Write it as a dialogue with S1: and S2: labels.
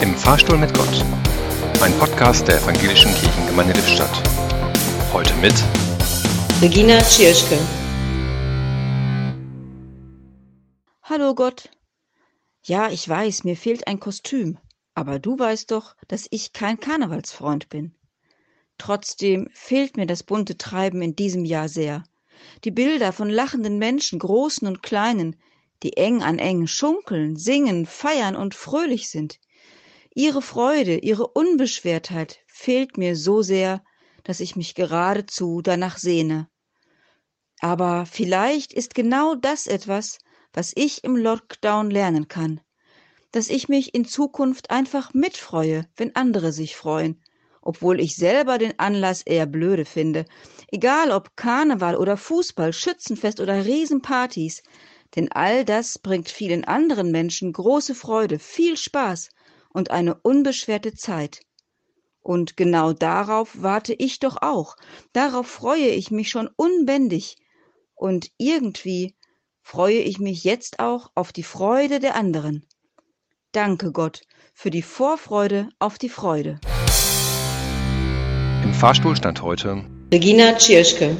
S1: Im Fahrstuhl mit Gott. Ein Podcast der Evangelischen Kirchengemeinde Lippstadt. Heute mit
S2: Regina Tschirschke.
S3: Hallo Gott. Ja, ich weiß, mir fehlt ein Kostüm, aber du weißt doch, dass ich kein Karnevalsfreund bin. Trotzdem fehlt mir das bunte Treiben in diesem Jahr sehr. Die Bilder von lachenden Menschen, großen und kleinen, die eng an eng schunkeln, singen, feiern und fröhlich sind. Ihre Freude, ihre Unbeschwertheit fehlt mir so sehr, dass ich mich geradezu danach sehne. Aber vielleicht ist genau das etwas, was ich im Lockdown lernen kann. Dass ich mich in Zukunft einfach mitfreue, wenn andere sich freuen, obwohl ich selber den Anlass eher blöde finde. Egal ob Karneval oder Fußball, Schützenfest oder Riesenpartys, denn all das bringt vielen anderen Menschen große Freude, viel Spaß und eine unbeschwerte Zeit. Und genau darauf warte ich doch auch, darauf freue ich mich schon unbändig, und irgendwie freue ich mich jetzt auch auf die Freude der anderen. Danke Gott für die Vorfreude auf die Freude.
S1: Im Fahrstuhl stand heute
S2: Regina Tschirschke.